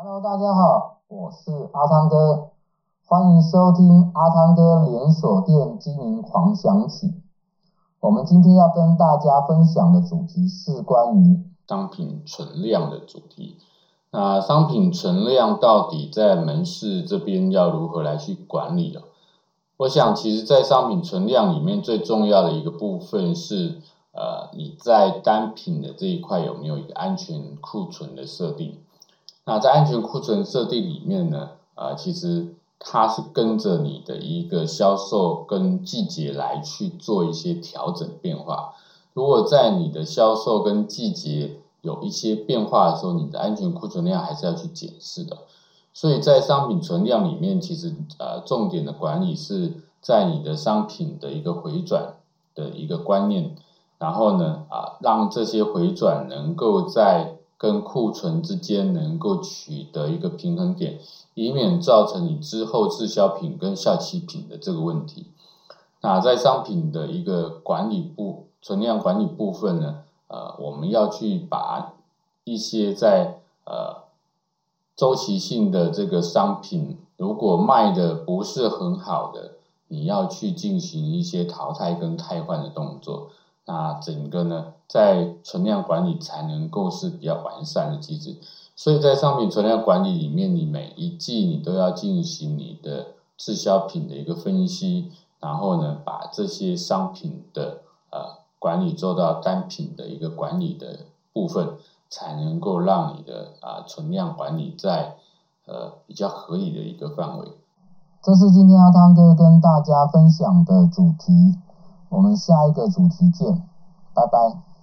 Hello，大家好，我是阿汤哥，欢迎收听阿汤哥连锁店经营狂想曲。我们今天要跟大家分享的主题是关于商品存量的主题。那商品存量到底在门市这边要如何来去管理啊？我想，其实，在商品存量里面最重要的一个部分是，呃，你在单品的这一块有没有一个安全库存的设定？那在安全库存设定里面呢，呃，其实它是跟着你的一个销售跟季节来去做一些调整变化。如果在你的销售跟季节有一些变化的时候，你的安全库存量还是要去检视的。所以在商品存量里面，其实呃重点的管理是在你的商品的一个回转的一个观念，然后呢啊让这些回转能够在跟库存之间能够取得一个平衡点，以免造成你之后滞销品跟效期品的这个问题。那在商品的一个管理部存量管理部分呢，呃我们要去把一些在呃。周期性的这个商品，如果卖的不是很好的，你要去进行一些淘汰跟汰换的动作。那整个呢，在存量管理才能够是比较完善的机制。所以在商品存量管理里面，你每一季你都要进行你的滞销品的一个分析，然后呢，把这些商品的呃管理做到单品的一个管理的部分。才能够让你的啊存量管理在呃比较合理的一个范围。这是今天阿汤哥跟大家分享的主题，我们下一个主题见，拜拜。